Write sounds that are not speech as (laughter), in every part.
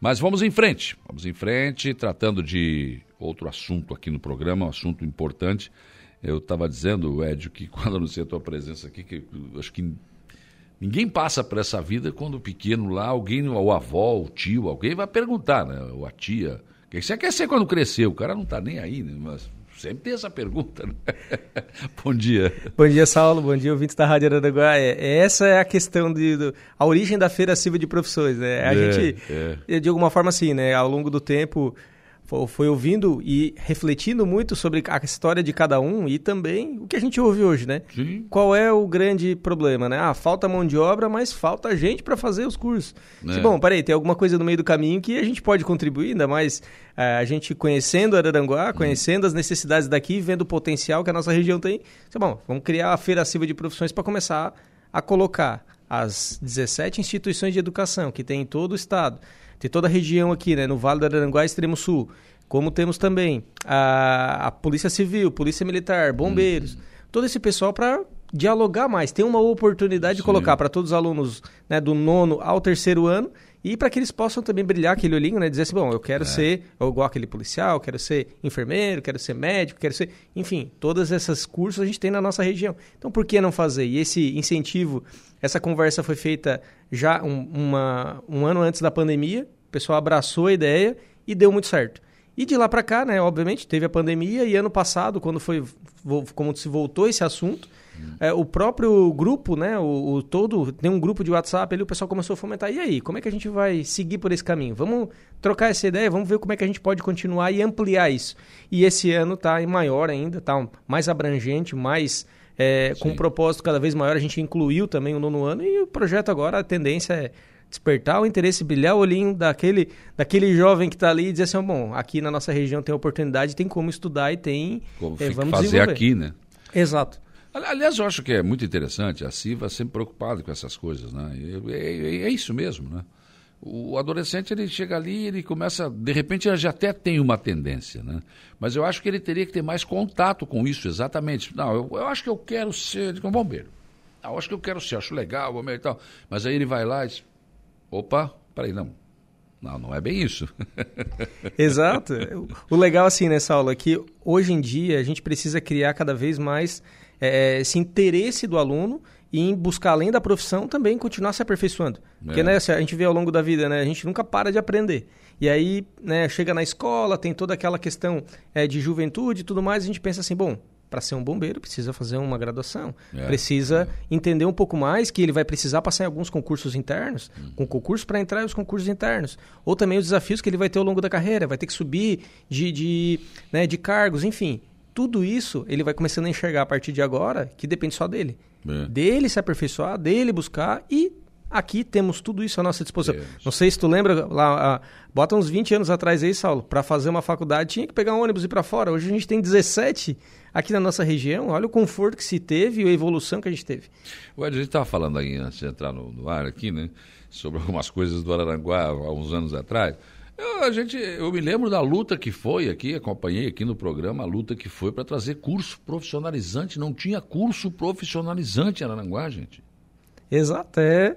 Mas vamos em frente, vamos em frente, tratando de outro assunto aqui no programa, um assunto importante. Eu estava dizendo, Edio, que (laughs) quando anunciei a tua presença aqui, que acho que ninguém passa por essa vida quando pequeno lá, alguém, o avó, o tio, alguém vai perguntar, né? Ou a tia, o que você quer ser quando crescer? O cara não está nem aí, né? Mas sempre tem essa pergunta. Né? (laughs) Bom dia. Bom dia, Saulo. Bom dia, ouvintes da Rádio Araranguá. É, essa é a questão de, do, a origem da Feira Silva de Profissões, né? A é, gente, é. de alguma forma assim, né? Ao longo do tempo, foi ouvindo e refletindo muito sobre a história de cada um e também o que a gente ouve hoje, né? Sim. Qual é o grande problema, né? Ah, falta mão de obra, mas falta gente para fazer os cursos. É. bom, peraí, tem alguma coisa no meio do caminho que a gente pode contribuir, ainda mais é, a gente conhecendo Araranguá, conhecendo as necessidades daqui, vendo o potencial que a nossa região tem. bom, vamos criar a Feira Silva de Profissões para começar a colocar as 17 instituições de educação que tem em todo o estado tem toda a região aqui, né, no Vale do Araranguá, extremo sul, como temos também a, a Polícia Civil, Polícia Militar, Bombeiros, uhum. todo esse pessoal para dialogar mais, ter uma oportunidade Sim. de colocar para todos os alunos né, do nono ao terceiro ano e para que eles possam também brilhar aquele olhinho, né? Dizer assim, bom, eu quero é. ser igual aquele policial, quero ser enfermeiro, quero ser médico, quero ser... Enfim, todos esses cursos a gente tem na nossa região. Então, por que não fazer? E esse incentivo, essa conversa foi feita já um, uma, um ano antes da pandemia, o pessoal abraçou a ideia e deu muito certo. E de lá para cá, né, obviamente, teve a pandemia e ano passado, quando foi como se voltou esse assunto. É, o próprio grupo, né, o, o, todo, tem um grupo de WhatsApp ali, o pessoal começou a fomentar, e aí, como é que a gente vai seguir por esse caminho? Vamos trocar essa ideia, vamos ver como é que a gente pode continuar e ampliar isso. E esse ano está maior ainda, está mais abrangente, mais é, com um propósito cada vez maior, a gente incluiu também o nono ano e o projeto agora, a tendência é despertar o interesse, brilhar o olhinho daquele, daquele jovem que está ali e dizer assim, bom, aqui na nossa região tem oportunidade, tem como estudar e tem... Como é, vamos fazer aqui, né? Exato. Aliás, eu acho que é muito interessante, a CIVA sempre preocupada com essas coisas, né? É, é, é, isso mesmo, né? O adolescente, ele chega ali, ele começa, de repente, ele já até tem uma tendência, né? Mas eu acho que ele teria que ter mais contato com isso, exatamente. Não, eu, eu acho que eu quero ser um bombeiro. eu acho que eu quero ser, acho legal, bombeiro e tal. Mas aí ele vai lá e diz, opa, peraí, não. Não, não é bem isso. (laughs) Exato. O legal, assim, nessa aula, é que hoje em dia a gente precisa criar cada vez mais é, esse interesse do aluno e em buscar, além da profissão, também continuar se aperfeiçoando. Porque, é. né, a gente vê ao longo da vida, né, a gente nunca para de aprender. E aí, né, chega na escola, tem toda aquela questão é, de juventude e tudo mais, a gente pensa assim, bom, para ser um bombeiro precisa fazer uma graduação, é, precisa é. entender um pouco mais que ele vai precisar passar em alguns concursos internos, hum. com concurso para entrar nos concursos internos, ou também os desafios que ele vai ter ao longo da carreira, vai ter que subir de, de, né, de cargos, enfim. Tudo isso ele vai começando a enxergar a partir de agora que depende só dele. É. Dele se aperfeiçoar, dele buscar e Aqui temos tudo isso à nossa disposição. Não sei se tu lembra, lá, a, bota uns 20 anos atrás aí, Saulo, para fazer uma faculdade tinha que pegar um ônibus e ir para fora. Hoje a gente tem 17 aqui na nossa região. Olha o conforto que se teve e a evolução que a gente teve. O Ed, a gente estava falando aí antes de entrar no, no, ar aqui, né? Sobre algumas coisas do Araranguá há uns anos atrás. Eu, a gente, eu me lembro da luta que foi aqui, acompanhei aqui no programa a luta que foi para trazer curso profissionalizante. Não tinha curso profissionalizante em Araranguá, gente. Exato, é.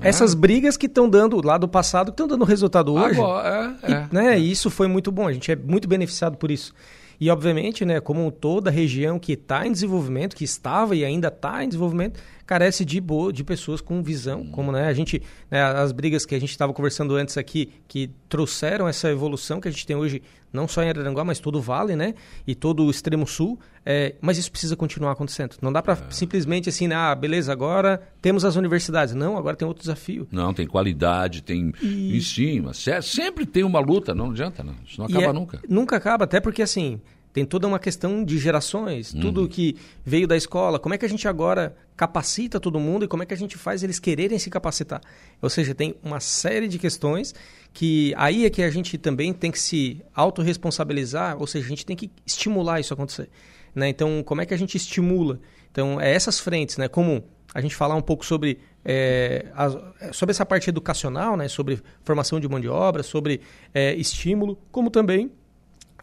É. Essas brigas que estão dando lá do passado, que estão dando resultado hoje. Agora, é, é, e, né, é. isso foi muito bom, a gente é muito beneficiado por isso. E, obviamente, né, como toda região que está em desenvolvimento, que estava e ainda está em desenvolvimento, carece de, boa, de pessoas com visão, hum. como né, a gente, né, as brigas que a gente estava conversando antes aqui, que trouxeram essa evolução que a gente tem hoje, não só em Araranguá, mas todo o Vale, né, e todo o extremo sul, é, mas isso precisa continuar acontecendo. Não dá para é. simplesmente assim, ah, beleza, agora temos as universidades. Não, agora tem outro desafio. Não, tem qualidade, tem e... ensino, sempre tem uma luta, não adianta, não. isso não acaba é, nunca. Nunca acaba, até porque assim, tem toda uma questão de gerações, uhum. tudo que veio da escola, como é que a gente agora capacita todo mundo e como é que a gente faz eles quererem se capacitar. Ou seja, tem uma série de questões que aí é que a gente também tem que se autorresponsabilizar, ou seja, a gente tem que estimular isso a acontecer. Né? Então, como é que a gente estimula? Então, é essas frentes, né? como a gente falar um pouco sobre, é, a, sobre essa parte educacional, né? sobre formação de mão de obra, sobre é, estímulo, como também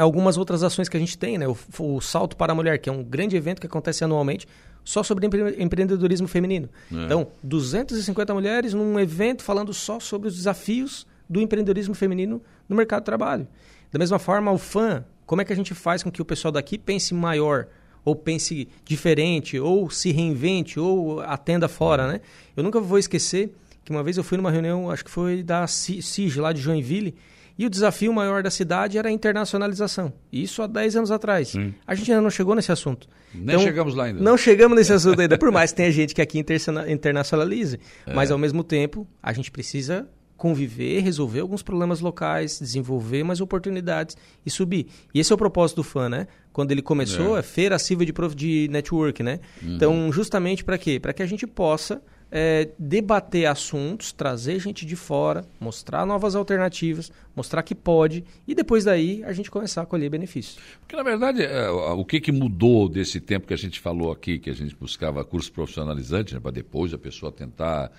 algumas outras ações que a gente tem, né? O, o, Salto para a Mulher, que é um grande evento que acontece anualmente só sobre empre empreendedorismo feminino. É. Então, 250 mulheres num evento falando só sobre os desafios do empreendedorismo feminino no mercado de trabalho. Da mesma forma, o fã, como é que a gente faz com que o pessoal daqui pense maior, ou pense diferente, ou se reinvente, ou atenda fora, né? Eu nunca vou esquecer que uma vez eu fui numa reunião, acho que foi da CIG, lá de Joinville, e o desafio maior da cidade era a internacionalização. Isso há 10 anos atrás. Sim. A gente ainda não chegou nesse assunto. Nem então, chegamos lá ainda. Não chegamos nesse assunto ainda, por mais que tenha gente que aqui internacionalize. É. Mas, ao mesmo tempo, a gente precisa conviver, resolver alguns problemas locais, desenvolver mais oportunidades e subir. E esse é o propósito do FAN, né? Quando ele começou, é, é Feira Civil de, de Network, né? Uhum. Então, justamente para quê? Para que a gente possa é, debater assuntos, trazer gente de fora, mostrar novas alternativas, mostrar que pode e depois daí a gente começar a colher benefícios. Porque na verdade é, o que, que mudou desse tempo que a gente falou aqui, que a gente buscava curso profissionalizante, né, para depois a pessoa tentar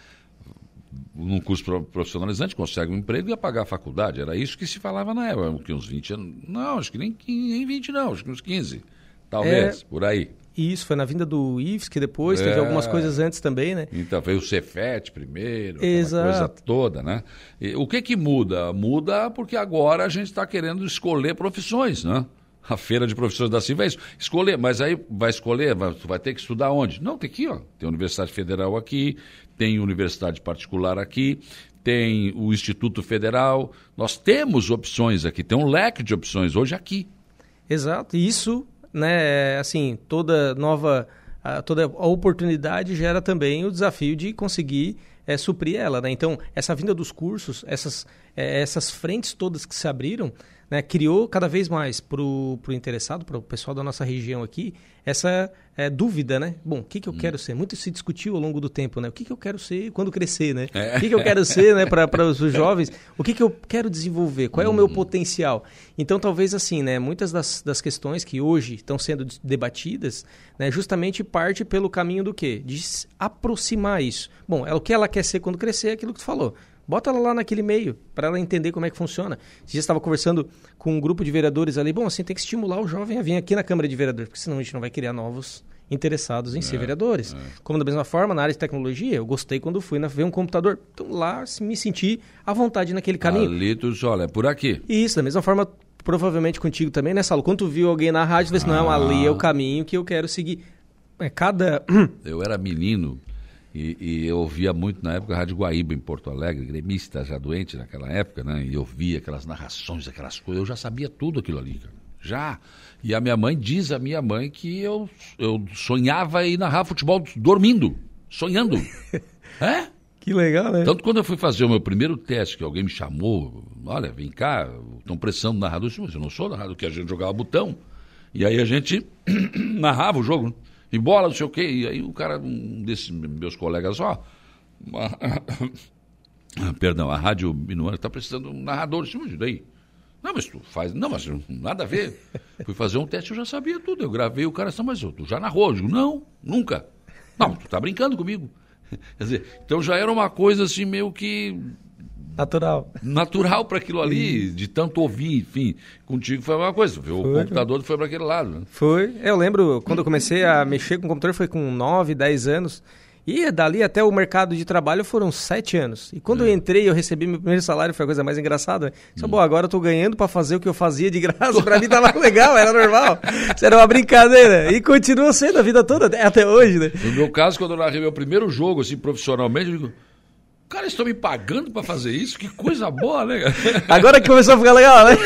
num curso profissionalizante, consegue um emprego e ia pagar a faculdade. Era isso que se falava na época, que uns 20 anos. Não, acho que nem, nem 20 não, acho que uns 15. Talvez, é, por aí. Isso, foi na vinda do IFS, que depois é, teve algumas coisas antes também, né? Então veio o Cefet primeiro, Exato. coisa toda, né? E, o que que muda? Muda porque agora a gente está querendo escolher profissões, né? A feira de profissões da Silva é isso. Escolher, mas aí vai escolher, vai, vai ter que estudar onde? Não, tem aqui, ó. Tem Universidade Federal aqui, tem universidade particular aqui, tem o Instituto Federal. Nós temos opções aqui, tem um leque de opções hoje aqui. Exato. E isso né, assim, toda nova, toda a oportunidade gera também o desafio de conseguir é, suprir ela, né? Então, essa vinda dos cursos, essas, é, essas frentes todas que se abriram, né, criou cada vez mais para o interessado, para o pessoal da nossa região aqui, essa é, dúvida, né? Bom, o que, que eu hum. quero ser? Muito se discutiu ao longo do tempo, né? O que, que eu quero ser quando crescer, né? É. O que, que eu quero ser, né? Para os (laughs) jovens, o que, que eu quero desenvolver? Qual é hum. o meu hum. potencial? Então, talvez assim, né? Muitas das, das questões que hoje estão sendo debatidas, né? Justamente parte pelo caminho do quê? De aproximar isso. Bom, é o que ela quer ser quando crescer, é aquilo que tu falou. Bota ela lá naquele meio, para ela entender como é que funciona. Você já estava conversando com um grupo de vereadores ali. Bom, assim, tem que estimular o jovem a vir aqui na Câmara de Vereadores, porque senão a gente não vai criar novos interessados em é, ser vereadores. É. Como da mesma forma, na área de tecnologia, eu gostei quando fui na, ver um computador. Então lá me senti à vontade naquele caminho. Ali tu olha, é por aqui. Isso, da mesma forma, provavelmente contigo também, né, Saulo? Quando tu viu alguém na rádio, tu disse, ah. não, ali é o caminho que eu quero seguir. É cada... Eu era menino e, e, eu ouvia muito na época a Rádio Guaíba em Porto Alegre, gremista já doente naquela época, né? E eu via aquelas narrações, aquelas coisas, eu já sabia tudo aquilo ali, cara. Já. E a minha mãe diz a minha mãe que eu, eu sonhava em narrar futebol dormindo, sonhando. (laughs) é? Que legal, né? Tanto quando eu fui fazer o meu primeiro teste, que alguém me chamou, olha, vem cá, estão pressando narrador, mas eu não sou narrador, que a gente jogava botão. E aí a gente (clears throat) narrava o jogo. E bola, não sei o quê. E aí o cara, um desses meus colegas, ó. (coughs) perdão, a Rádio Minuano está precisando de um narrador. Disse, daí? Não, mas tu faz. Não, mas nada a ver. Fui fazer um teste, eu já sabia tudo. Eu gravei o cara, assim, mas tu já narrou? Eu digo, não, nunca. Não, tu tá brincando comigo. (laughs) Quer dizer, então já era uma coisa assim meio que Natural. Natural para aquilo ali, de tanto ouvir, enfim. Contigo foi a mesma coisa. O foi, computador foi para aquele lado. Né? Foi. Eu lembro, quando eu comecei a mexer com o computador, foi com 9, 10 anos. E dali até o mercado de trabalho foram sete anos. E quando é. eu entrei, eu recebi meu primeiro salário, foi a coisa mais engraçada. Só, hum. bom, agora eu tô ganhando para fazer o que eu fazia de graça. Para mim (laughs) tava legal, era normal. Isso era uma brincadeira. E continua sendo a vida toda, até hoje, né? No meu caso, quando eu narrei meu primeiro jogo, assim, profissionalmente, eu digo, Cara, estão me pagando para fazer isso? Que coisa boa, né? (laughs) Agora que começou a ficar legal, né?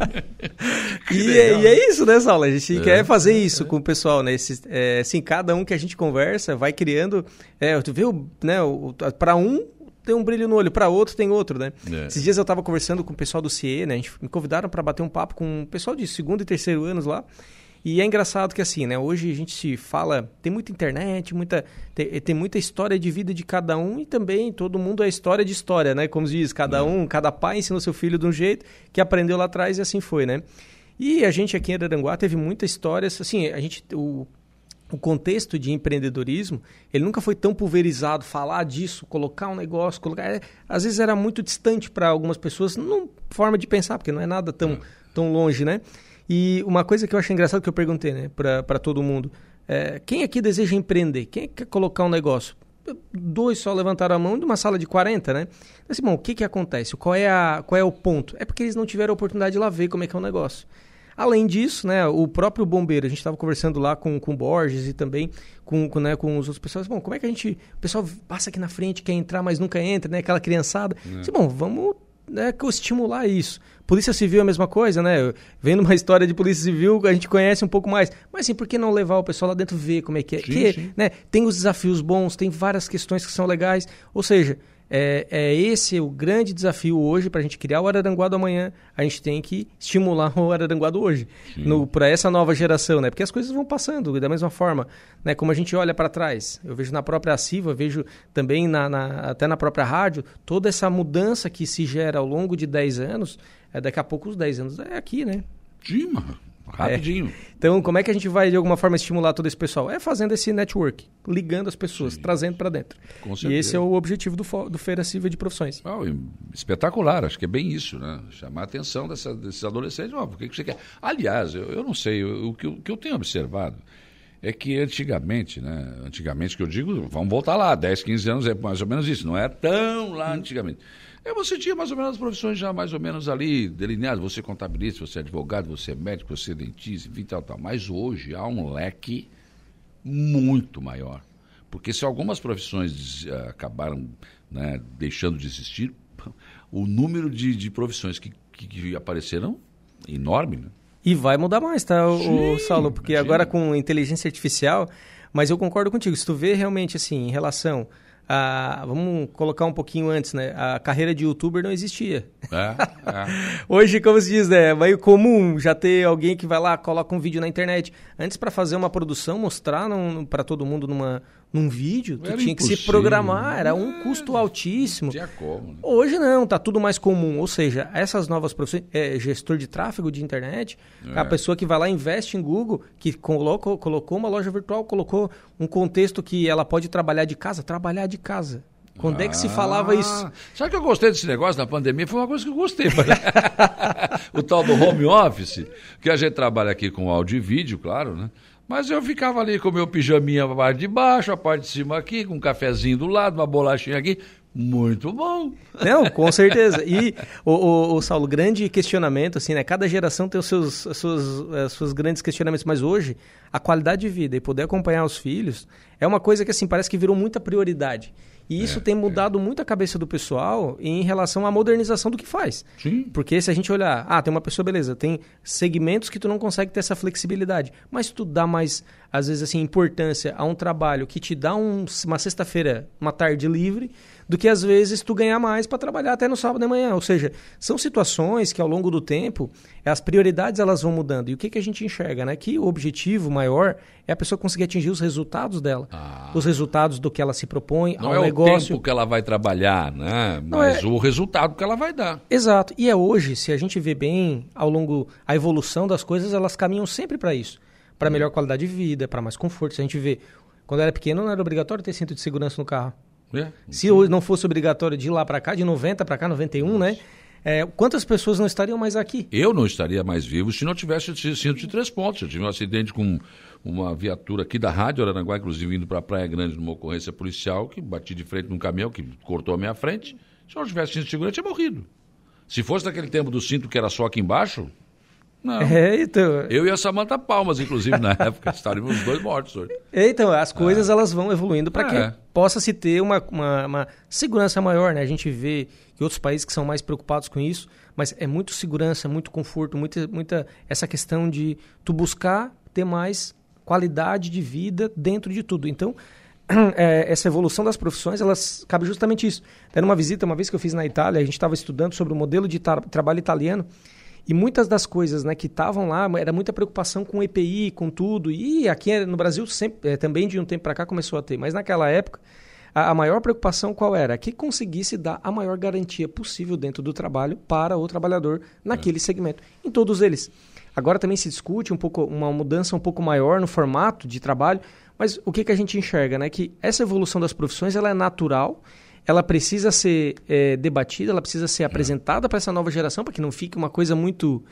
(laughs) e, é, e, é isso, né, Saulo? A gente é, quer fazer isso é. com o pessoal, né? Esse, é, assim, cada um que a gente conversa vai criando. É, tu viu, né? Para um tem um brilho no olho, para outro tem outro, né? É. Esses dias eu estava conversando com o pessoal do CIE, né? A gente me convidaram para bater um papo com o pessoal de segundo e terceiro anos lá. E é engraçado que assim, né? Hoje a gente se fala, tem muita internet, muita tem, tem, muita história de vida de cada um e também todo mundo é história de história, né? Como se diz, cada uhum. um, cada pai ensinou seu filho de um jeito que aprendeu lá atrás e assim foi, né? E a gente aqui em Araranguá teve muitas histórias, assim, a gente o, o contexto de empreendedorismo, ele nunca foi tão pulverizado, falar disso, colocar um negócio, colocar, é, às vezes era muito distante para algumas pessoas, não forma de pensar, porque não é nada tão, tão longe, né? E uma coisa que eu achei engraçado que eu perguntei, né, para todo mundo, é, quem aqui deseja empreender? Quem quer colocar um negócio? dois só levantaram a mão de uma sala de 40, né? Assim, bom, o que que acontece? Qual é, a, qual é o ponto? É porque eles não tiveram a oportunidade de lá ver como é que é o negócio. Além disso, né, o próprio bombeiro, a gente estava conversando lá com, com o Borges e também com, com, né, com os outros pessoas. Bom, como é que a gente. O pessoal passa aqui na frente, quer entrar, mas nunca entra, né? Aquela criançada. É. Disse, bom, vamos né, estimular isso. Polícia Civil é a mesma coisa, né? Vendo uma (laughs) história de Polícia Civil, a gente conhece um pouco mais. Mas assim, por que não levar o pessoal lá dentro ver como é que é? Sim, que, sim. Né, tem os desafios bons, tem várias questões que são legais. Ou seja, é, é esse o grande desafio hoje para a gente criar o Araranguá do amanhã. A gente tem que estimular (laughs) o Araranguá do hoje para essa nova geração, né? Porque as coisas vão passando da mesma forma, né? Como a gente olha para trás, eu vejo na própria Siva, vejo também na, na, até na própria rádio toda essa mudança que se gera ao longo de 10 anos. É, daqui a pouco os 10 anos é aqui, né? Mano. Rapidinho. É. Então, como é que a gente vai, de alguma forma, estimular todo esse pessoal? É fazendo esse network, ligando as pessoas, Sim. trazendo para dentro. Com certeza. E esse é o objetivo do, do Feira Silva de Profissões. Oh, espetacular, acho que é bem isso, né? Chamar a atenção dessa, desses adolescentes. Oh, o que, que você quer? Aliás, eu, eu não sei, eu, o, que, o que eu tenho observado é que antigamente, né? Antigamente que eu digo, vamos voltar lá, 10, 15 anos é mais ou menos isso, não é tão lá antigamente. É, você tinha mais ou menos as profissões já mais ou menos ali delineadas. Você é contabilista, você é advogado, você é médico, você é dentista, enfim, tal, tal. Mas hoje há um leque muito maior. Porque se algumas profissões uh, acabaram né, deixando de existir, (laughs) o número de, de profissões que, que, que apareceram é enorme, né? E vai mudar mais, tá, o, Saulo? Porque agora com inteligência artificial, mas eu concordo contigo, se tu vê realmente assim, em relação a, vamos colocar um pouquinho antes, né? A carreira de youtuber não existia. É, é. (laughs) Hoje, como se diz, né? É meio comum já ter alguém que vai lá, coloca um vídeo na internet. Antes, para fazer uma produção, mostrar para todo mundo numa, num vídeo, tu era tinha que se programar, era um é, custo altíssimo. Tinha como. Né? Hoje não, tá tudo mais comum. Ou seja, essas novas profissões, é, gestor de tráfego de internet, é. a pessoa que vai lá investe em Google, que colocou, colocou uma loja virtual, colocou um contexto que ela pode trabalhar de casa, trabalhar de casa. Quando ah, é que se falava isso? Sabe que eu gostei desse negócio na pandemia? Foi uma coisa que eu gostei. (laughs) o tal do home office, que a gente trabalha aqui com áudio e vídeo, claro, né? Mas eu ficava ali com meu pijaminha a parte de baixo, a parte de cima aqui, com um cafezinho do lado, uma bolachinha aqui. Muito bom. Não, com certeza. E, o, o, o, Saulo, grande questionamento, assim, né? Cada geração tem os seus, as suas, as suas grandes questionamentos, mas hoje, a qualidade de vida e poder acompanhar os filhos é uma coisa que, assim, parece que virou muita prioridade. E isso é, tem mudado é. muito a cabeça do pessoal em relação à modernização do que faz. Sim. Porque se a gente olhar, ah, tem uma pessoa, beleza, tem segmentos que tu não consegue ter essa flexibilidade. Mas tu dá mais, às vezes, assim, importância a um trabalho que te dá um, uma sexta-feira, uma tarde livre, do que às vezes tu ganhar mais para trabalhar até no sábado de manhã. Ou seja, são situações que ao longo do tempo as prioridades elas vão mudando. E o que, que a gente enxerga, né? Que o objetivo maior é a pessoa conseguir atingir os resultados dela, ah. os resultados do que ela se propõe Não ao é negócio. o tempo que ela vai trabalhar, né? Mas é... o resultado que ela vai dar. Exato. E é hoje, se a gente vê bem ao longo a evolução das coisas, elas caminham sempre para isso, para melhor qualidade de vida, para mais conforto. Se a gente vê quando era pequeno, não era obrigatório ter cinto de segurança no carro. É, Se hoje não fosse obrigatório de ir lá para cá, de 90 para cá, 91, né? É, quantas pessoas não estariam mais aqui? Eu não estaria mais vivo se não tivesse cinto de três pontos. Eu tive um acidente com uma viatura aqui da Rádio Araranguá, inclusive indo para a Praia Grande numa ocorrência policial, que bati de frente num caminhão que cortou a minha frente. Se não tivesse cinto de segurança, tinha morrido. Se fosse naquele tempo do cinto que era só aqui embaixo, não. É, então... Eu e a Samanta Palmas, inclusive, na (laughs) época, estaríamos os dois mortos hoje. É, então, as coisas é. elas vão evoluindo para que é. possa se ter uma, uma, uma, segurança maior, né? A gente vê que outros países que são mais preocupados com isso, mas é muito segurança, muito conforto, muita, muita essa questão de tu buscar ter mais qualidade de vida dentro de tudo. Então, (clears throat) é, essa evolução das profissões, elas cabe justamente isso. Era uma visita, uma vez que eu fiz na Itália, a gente estava estudando sobre o modelo de tra trabalho italiano, e muitas das coisas né, que estavam lá, era muita preocupação com EPI, com tudo. E aqui no Brasil sempre, é, também de um tempo para cá começou a ter. Mas naquela época, a, a, maior preocupação qual era? Que conseguisse dar a maior garantia possível dentro do trabalho para o trabalhador naquele é. segmento. Em todos eles. Agora também se discute um pouco uma mudança um pouco maior no formato de trabalho, mas o que, que a gente enxerga, né? Que essa evolução das profissões ela é natural ela precisa ser é, debatida, ela precisa ser apresentada para essa nova geração, para que não fique uma coisa muito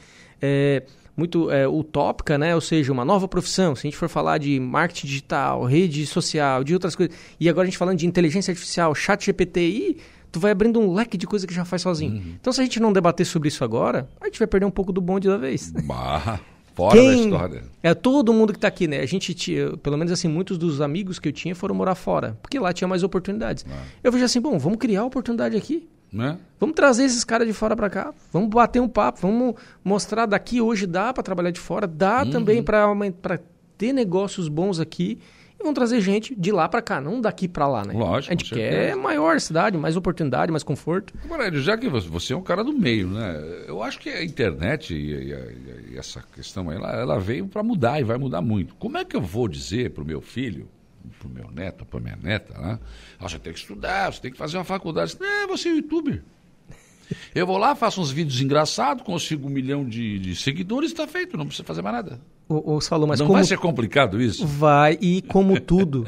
é, muito é, utópica, né? Ou seja, uma nova profissão. Se a gente for falar de marketing digital, rede social, de outras coisas, e agora a gente falando de inteligência artificial, chat GPT, e tu vai abrindo um leque de coisa que já faz sozinho. Uhum. Então, se a gente não debater sobre isso agora, a gente vai perder um pouco do bonde da vez. Bah. Fora Quem, da história. É todo mundo que está aqui, né? A gente tinha, pelo menos assim, muitos dos amigos que eu tinha foram morar fora, porque lá tinha mais oportunidades. Ah. Eu vejo assim, bom, vamos criar oportunidade aqui. Né? Vamos trazer esses caras de fora para cá, vamos bater um papo, vamos mostrar daqui hoje dá para trabalhar de fora, dá uhum. também para ter negócios bons aqui e vão trazer gente de lá para cá, não daqui para lá, né? Lógico. A gente quer maior cidade, mais oportunidade, mais conforto. Agora, já que você é um cara do meio, né? Eu acho que a internet e, e, e essa questão aí, ela, ela veio para mudar e vai mudar muito. Como é que eu vou dizer para o meu filho, para o meu neto, para minha neta, né? Ah, você tem que estudar, você tem que fazer uma faculdade. Não, você é youtuber. Eu vou lá, faço uns vídeos engraçados, consigo um milhão de, de seguidores e está feito, não precisa fazer mais nada. O, o Saulo, mas não como... vai ser complicado isso? Vai, e como (laughs) tudo,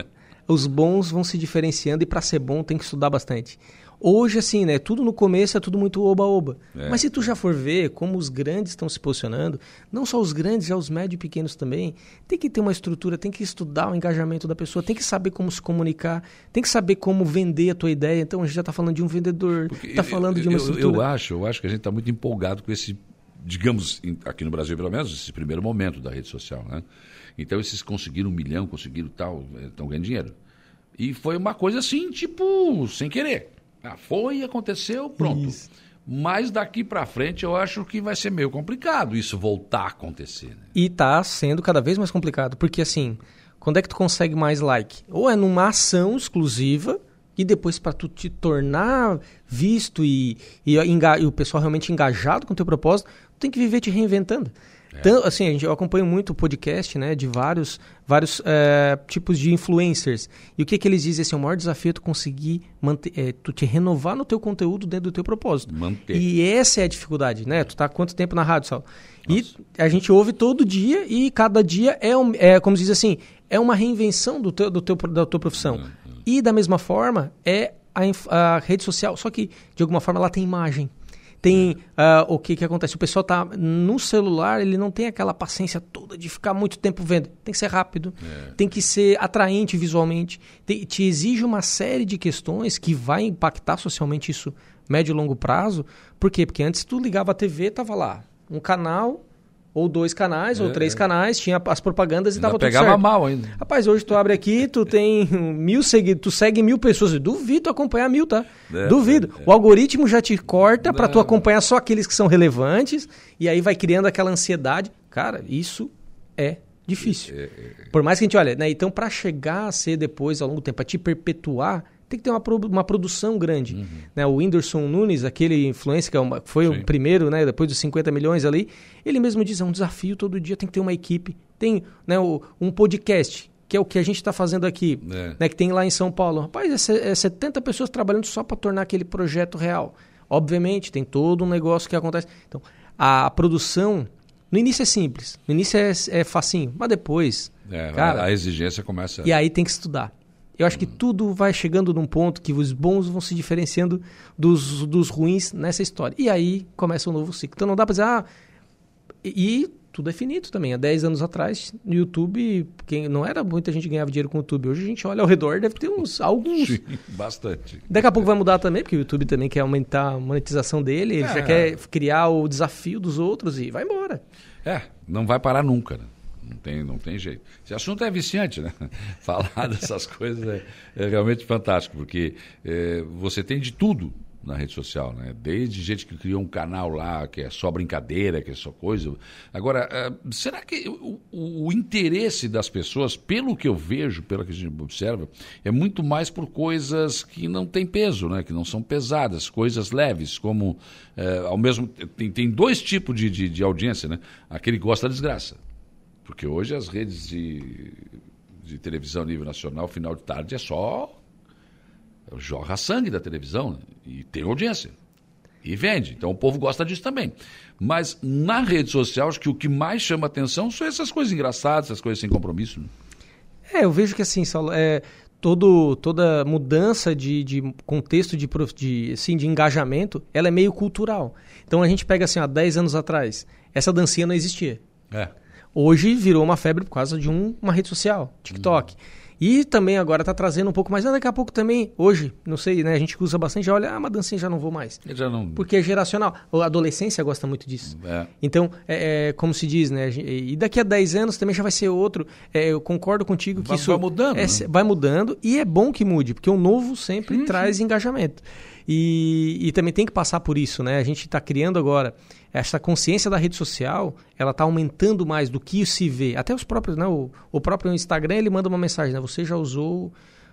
os bons vão se diferenciando e para ser bom tem que estudar bastante. Hoje, assim, né? Tudo no começo é tudo muito oba-oba. É. Mas se tu já for ver como os grandes estão se posicionando, não só os grandes, já os médios e pequenos também, tem que ter uma estrutura, tem que estudar o engajamento da pessoa, tem que saber como se comunicar, tem que saber como vender a tua ideia. Então a gente já está falando de um vendedor, está falando eu, de uma estrutura. Eu, eu acho, eu acho que a gente está muito empolgado com esse, digamos, aqui no Brasil pelo menos, esse primeiro momento da rede social, né? Então esses conseguiram um milhão, conseguiram tal, estão ganhando dinheiro. E foi uma coisa assim, tipo, sem querer. Ah, foi, aconteceu, pronto. Isso. Mas daqui para frente eu acho que vai ser meio complicado isso voltar a acontecer. Né? E tá sendo cada vez mais complicado, porque assim, quando é que tu consegue mais like? Ou é numa ação exclusiva e depois para tu te tornar visto e, e, e, o pessoal realmente engajado com o teu propósito, tem que viver te reinventando. É. Então, assim, a gente, eu acompanho muito o podcast, né, de vários, vários é, tipos de influencers. E o que, que eles dizem? Assim, o maior desafio é tu conseguir manter, é, tu te renovar no teu conteúdo dentro do teu propósito. Manter. E essa é a dificuldade, né? Tu tá há quanto tempo na rádio, Sal? E a gente ouve todo dia e cada dia é, um, é como diz assim, é uma reinvenção do teu, do teu, da tua profissão. Uhum. E da mesma forma é a, a rede social, só que de alguma forma ela tem imagem. Tem uh, o que, que acontece? O pessoal tá no celular, ele não tem aquela paciência toda de ficar muito tempo vendo. Tem que ser rápido, é. tem que ser atraente visualmente, tem, te exige uma série de questões que vai impactar socialmente isso médio e longo prazo. Por quê? Porque antes tu ligava a TV, tava lá um canal ou dois canais, é, ou três é. canais, tinha as propagandas e ainda tava tudo pegava mal ainda. Rapaz, hoje tu abre aqui, tu tem (laughs) mil seguidores, tu segue mil pessoas. Duvido acompanhar mil, tá? É, Duvido. É, é. O algoritmo já te corta para tu acompanhar só aqueles que são relevantes e aí vai criando aquela ansiedade. Cara, isso é difícil. É, Por mais que a gente olha, né? Então, para chegar a ser depois, ao longo do tempo, a te perpetuar, tem que ter uma, uma produção grande. Uhum. Né, o Whindersson Nunes, aquele influencer que é uma, foi Sim. o primeiro, né, depois dos 50 milhões ali, ele mesmo diz, é um desafio todo dia, tem que ter uma equipe. Tem né, o, um podcast, que é o que a gente está fazendo aqui, é. né, que tem lá em São Paulo. Rapaz, é, é 70 pessoas trabalhando só para tornar aquele projeto real. Obviamente, tem todo um negócio que acontece. Então, a produção, no início é simples, no início é, é facinho, mas depois... É, cara, a exigência começa... E aí tem que estudar. Eu acho que tudo vai chegando num ponto que os bons vão se diferenciando dos, dos ruins nessa história. E aí começa um novo ciclo. Então não dá para dizer, ah, e, tudo é finito também. Há 10 anos atrás, no YouTube, quem, não era muita gente que ganhava dinheiro com o YouTube. Hoje a gente olha ao redor, deve ter uns alguns. Sim, bastante. Daqui a pouco vai mudar também, porque o YouTube também quer aumentar a monetização dele, ele é. já quer criar o desafio dos outros e vai embora. É, não vai parar nunca, né? Não tem, não tem jeito. Esse assunto é viciante, né? (laughs) Falar dessas coisas é, é, realmente fantástico, porque é, você tem de tudo na rede social, né? Desde gente que criou um canal lá que é só brincadeira, que é só coisa. Agora, uh, será que o, o, interesse das pessoas, pelo que eu vejo, pelo que a gente observa, é muito mais por coisas que não têm peso, né? Que não são pesadas, coisas leves, como uh, ao mesmo tem, tem dois tipos de, de, de audiência, né? Aquele que gosta da desgraça. Porque hoje as redes de, de televisão a nível nacional, final de tarde, é só jorra sangue da televisão né? e tem audiência. E vende. Então o povo gosta disso também. Mas na rede social, acho que o que mais chama atenção são essas coisas engraçadas, essas coisas sem compromisso. Né? É, eu vejo que assim, Saulo, é, todo, toda mudança de, de contexto de, de, assim, de engajamento, ela é meio cultural. Então a gente pega assim, há 10 anos atrás, essa dancinha não existia. É. Hoje virou uma febre por causa de um, uma rede social, TikTok. Uhum. E também agora está trazendo um pouco mais. Ah, daqui a pouco também, hoje, não sei, né? A gente usa bastante, já olha, ah, uma dancinha já não vou mais. Eu já não... Porque é geracional. A adolescência gosta muito disso. É. Então, é, é, como se diz, né? E daqui a 10 anos também já vai ser outro. É, eu concordo contigo que vai, isso. Vai mudando. É, né? Vai mudando e é bom que mude, porque o novo sempre sim, traz sim. engajamento. E, e também tem que passar por isso, né? A gente está criando agora essa consciência da rede social, ela está aumentando mais do que se vê. Até os próprios, né? O, o próprio Instagram, ele manda uma mensagem, né? Você já usou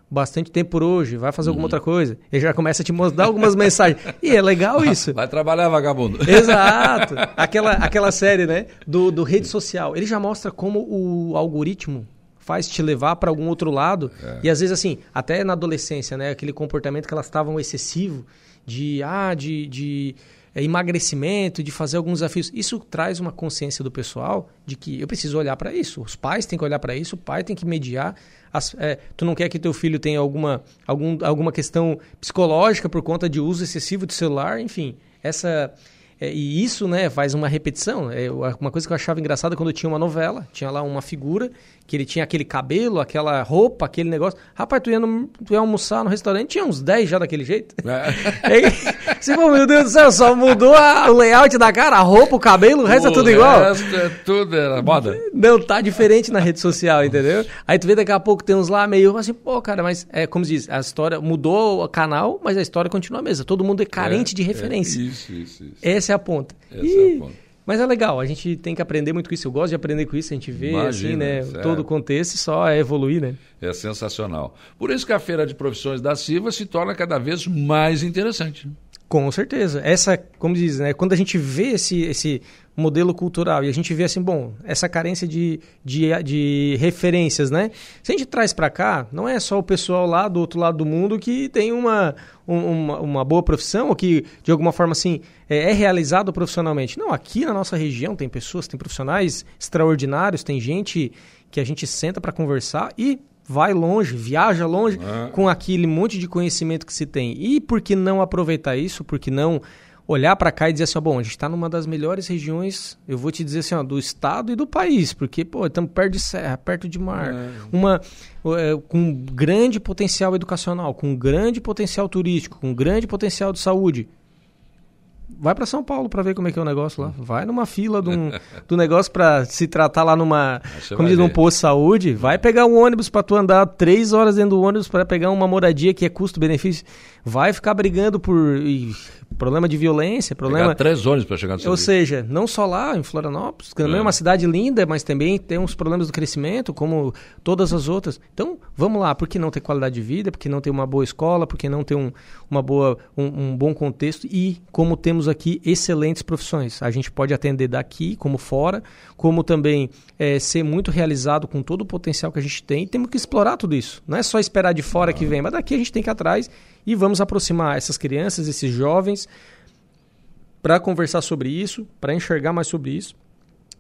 bastante tempo por hoje, vai fazer alguma uhum. outra coisa. Ele já começa a te mandar algumas mensagens. (laughs) E é legal isso. Vai trabalhar, vagabundo. (laughs) Exato. Aquela, aquela série, né? Do, do rede social. Ele já mostra como o algoritmo faz te levar para algum outro lado. É. E às vezes, assim, até na adolescência, né? Aquele comportamento que elas estavam excessivo de, ah, de, de é, emagrecimento, de fazer alguns desafios. Isso traz uma consciência do pessoal de que eu preciso olhar para isso. Os pais têm que olhar para isso, o pai tem que mediar. As, é, tu não quer que teu filho tenha alguma, algum, alguma questão psicológica por conta de uso excessivo de celular, enfim. Essa é, e isso, né, faz uma repetição. É, uma coisa que eu achava engraçada quando tinha uma novela, tinha lá uma figura que ele tinha aquele cabelo, aquela roupa, aquele negócio. Rapaz, tu ia, no, tu ia almoçar no restaurante, tinha uns 10 já daquele jeito. É. Aí, você falou, meu Deus do céu, só mudou a, o layout da cara, a roupa, o cabelo, o resto o é tudo igual. O resto é tudo era moda. Não, tá diferente na rede social, entendeu? Aí tu vê daqui a pouco tem uns lá meio assim, pô, cara, mas é como se diz, a história mudou o canal, mas a história continua a mesma. Todo mundo é carente é, de referência. É, isso, isso, isso. Essa é a ponta. Essa e... é a ponta. Mas é legal, a gente tem que aprender muito com isso. Eu gosto de aprender com isso, a gente vê Imagina, assim, né? É. Todo o contexto só é evoluir, né? É sensacional. Por isso que a Feira de Profissões da Silva se torna cada vez mais interessante. Com certeza. Essa, como diz, né? Quando a gente vê esse, esse modelo cultural e a gente vê assim, bom, essa carência de, de, de referências, né? Se a gente traz para cá, não é só o pessoal lá do outro lado do mundo que tem uma, uma, uma boa profissão ou que, de alguma forma, assim, é, é realizado profissionalmente. Não, aqui na nossa região tem pessoas, tem profissionais extraordinários, tem gente que a gente senta para conversar e vai longe, viaja longe é. com aquele monte de conhecimento que se tem. E por que não aproveitar isso? Por que não olhar para cá e dizer assim, ó, bom, a gente está numa das melhores regiões, eu vou te dizer assim, ó, do estado e do país, porque, pô, estamos perto de serra, perto de mar, é. uma é, com grande potencial educacional, com grande potencial turístico, com grande potencial de saúde vai para São Paulo para ver como é que é o negócio lá. Vai numa fila do, um, (laughs) do negócio para se tratar lá numa, como diz, num posto de saúde. Vai pegar um ônibus para tu andar três horas dentro do ônibus para pegar uma moradia que é custo-benefício. Vai ficar brigando por e, problema de violência, problema... Pegar três ônibus para chegar no Ou seja, não só lá em Florianópolis, que também é. é uma cidade linda, mas também tem uns problemas do crescimento, como todas as outras. Então, vamos lá, por que não ter qualidade de vida? Por que não ter uma boa escola? Por que não ter um, uma boa, um, um bom contexto? E como temos aqui excelentes profissões. A gente pode atender daqui como fora, como também é, ser muito realizado com todo o potencial que a gente tem. Temos que explorar tudo isso. Não é só esperar de fora que vem, mas daqui a gente tem que ir atrás e vamos aproximar essas crianças, esses jovens, para conversar sobre isso, para enxergar mais sobre isso,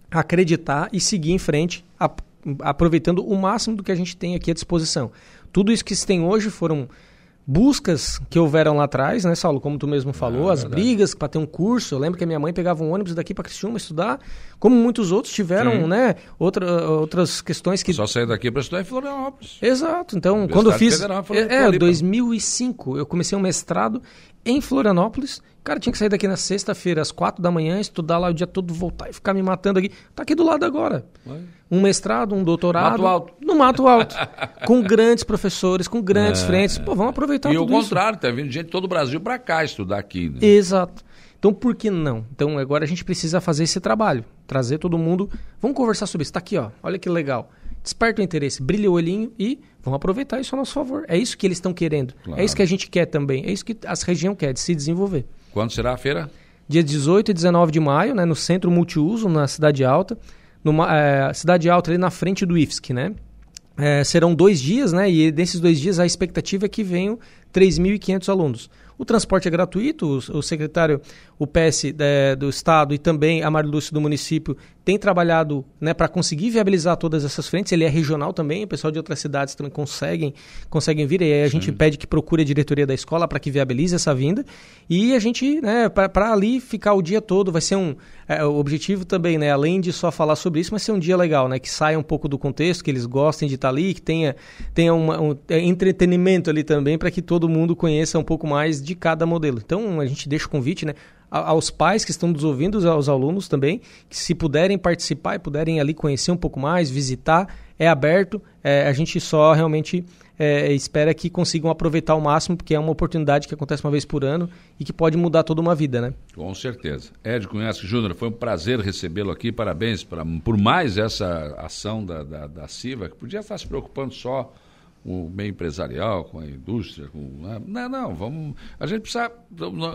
acreditar e seguir em frente, aproveitando o máximo do que a gente tem aqui à disposição. Tudo isso que se tem hoje foram buscas que houveram lá atrás, né, Saulo? Como tu mesmo falou, é, as verdade. brigas para ter um curso. Eu lembro que a minha mãe pegava um ônibus daqui para Criciúma estudar, como muitos outros tiveram, Sim. né, outra, outras questões que... Só sair daqui para estudar em Florianópolis. Exato. Então, quando eu fiz... Federal, é, é 2005, eu comecei um mestrado em Florianópolis. Cara, tinha que sair daqui na sexta-feira, às quatro da manhã, estudar lá o dia todo, voltar e ficar me matando aqui. Tá aqui do lado agora. Um mestrado, um doutorado. Mato Alto. No Mato Alto. com grandes professores, com grandes é, frentes. Pô, vamos aproveitar e tudo E o contrário, tá vindo gente de todo o Brasil para cá estudar aqui. Né? Exato. Então, por que não? Então, agora a gente precisa fazer esse trabalho. Trazer todo mundo. Vamos conversar sobre isso. Tá aqui, ó. Olha que legal. Desperta o interesse, brilha o olhinho e vamos aproveitar isso a nosso favor. É isso que eles estão querendo. Claro. É isso que a gente quer também. É isso que a região quer, de se desenvolver. Quando será a feira? Dia 18 e 19 de maio, né, no Centro Multiuso, na Cidade Alta. Numa, é, Cidade Alta, ali na frente do IFSC, né? É, serão dois dias, né? E desses dois dias a expectativa é que venham 3.500 alunos. O transporte é gratuito, o, o secretário, o PS é, do Estado e também a Marilúcia do município tem trabalhado né, para conseguir viabilizar todas essas frentes. Ele é regional também, o pessoal de outras cidades também conseguem, conseguem vir. E aí a Sim. gente pede que procure a diretoria da escola para que viabilize essa vinda. E a gente, né, para ali ficar o dia todo, vai ser um. É, o objetivo também, né, além de só falar sobre isso, vai ser um dia legal, né, que saia um pouco do contexto, que eles gostem de estar tá ali, que tenha, tenha uma, um é, entretenimento ali também, para que todo mundo conheça um pouco mais de cada modelo. Então a gente deixa o convite, né? Aos pais que estão nos ouvindo, aos alunos também, que se puderem participar e puderem ali conhecer um pouco mais, visitar, é aberto. É, a gente só realmente é, espera que consigam aproveitar ao máximo, porque é uma oportunidade que acontece uma vez por ano e que pode mudar toda uma vida, né? Com certeza. Ed Cunhasque Júnior, foi um prazer recebê-lo aqui. Parabéns pra, por mais essa ação da, da, da CIVA, que podia estar se preocupando só com o meio empresarial, com a indústria, com né? não, não, vamos, a gente precisa,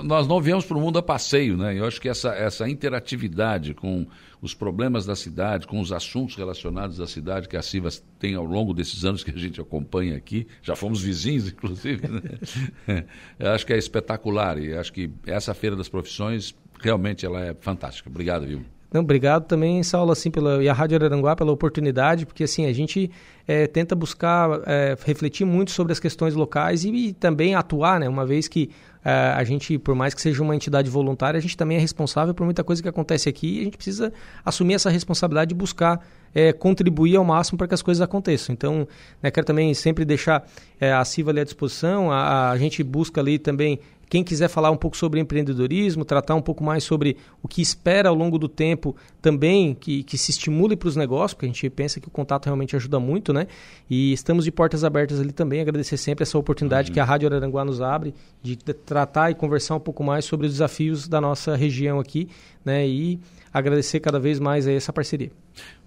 nós não viemos para o mundo a passeio, né? Eu acho que essa essa interatividade com os problemas da cidade, com os assuntos relacionados à cidade que a Civas tem ao longo desses anos que a gente acompanha aqui, já fomos vizinhos, (laughs) inclusive, né? Eu acho que é espetacular e acho que essa feira das profissões realmente ela é fantástica. Obrigado, viu? Não, obrigado também, Saulo, assim, pela, e a Rádio Araranguá pela oportunidade, porque assim, a gente é, tenta buscar é, refletir muito sobre as questões locais e, e também atuar, né? Uma vez que é, a gente, por mais que seja uma entidade voluntária, a gente também é responsável por muita coisa que acontece aqui e a gente precisa assumir essa responsabilidade de buscar é, contribuir ao máximo para que as coisas aconteçam. Então, né, quero também sempre deixar é, a CIVA ali à disposição, a, a gente busca ali também quem quiser falar um pouco sobre empreendedorismo, tratar um pouco mais sobre o que espera ao longo do tempo também, que, que se estimule para os negócios, porque a gente pensa que o contato realmente ajuda muito, né? E estamos de portas abertas ali também. Agradecer sempre essa oportunidade uhum. que a Rádio Araranguá nos abre de tratar e conversar um pouco mais sobre os desafios da nossa região aqui, né? E agradecer cada vez mais essa parceria.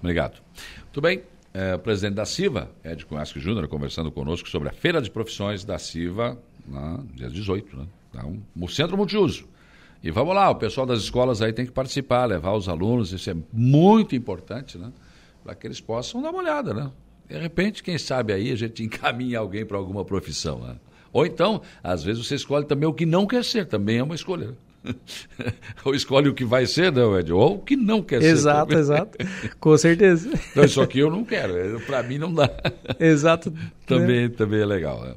Obrigado. Muito bem. É, o presidente da CIVA, Ed Cunhasque Júnior, conversando conosco sobre a Feira de Profissões da CIVA, na dia 18, né? Então, o centro multiuso. E vamos lá, o pessoal das escolas aí tem que participar, levar os alunos, isso é muito importante, né? Para que eles possam dar uma olhada, né? De repente, quem sabe aí a gente (laughs) encaminha alguém para alguma profissão, né? Ou então, às vezes você escolhe também o que não quer ser, também é uma escolha. (laughs) ou escolhe o que vai ser, não, Ed? Ou o que não quer exato, ser. Exato, exato. Com certeza. Então, isso aqui eu não quero. Para mim não dá. Exato. (laughs) também, né? também é legal. Né?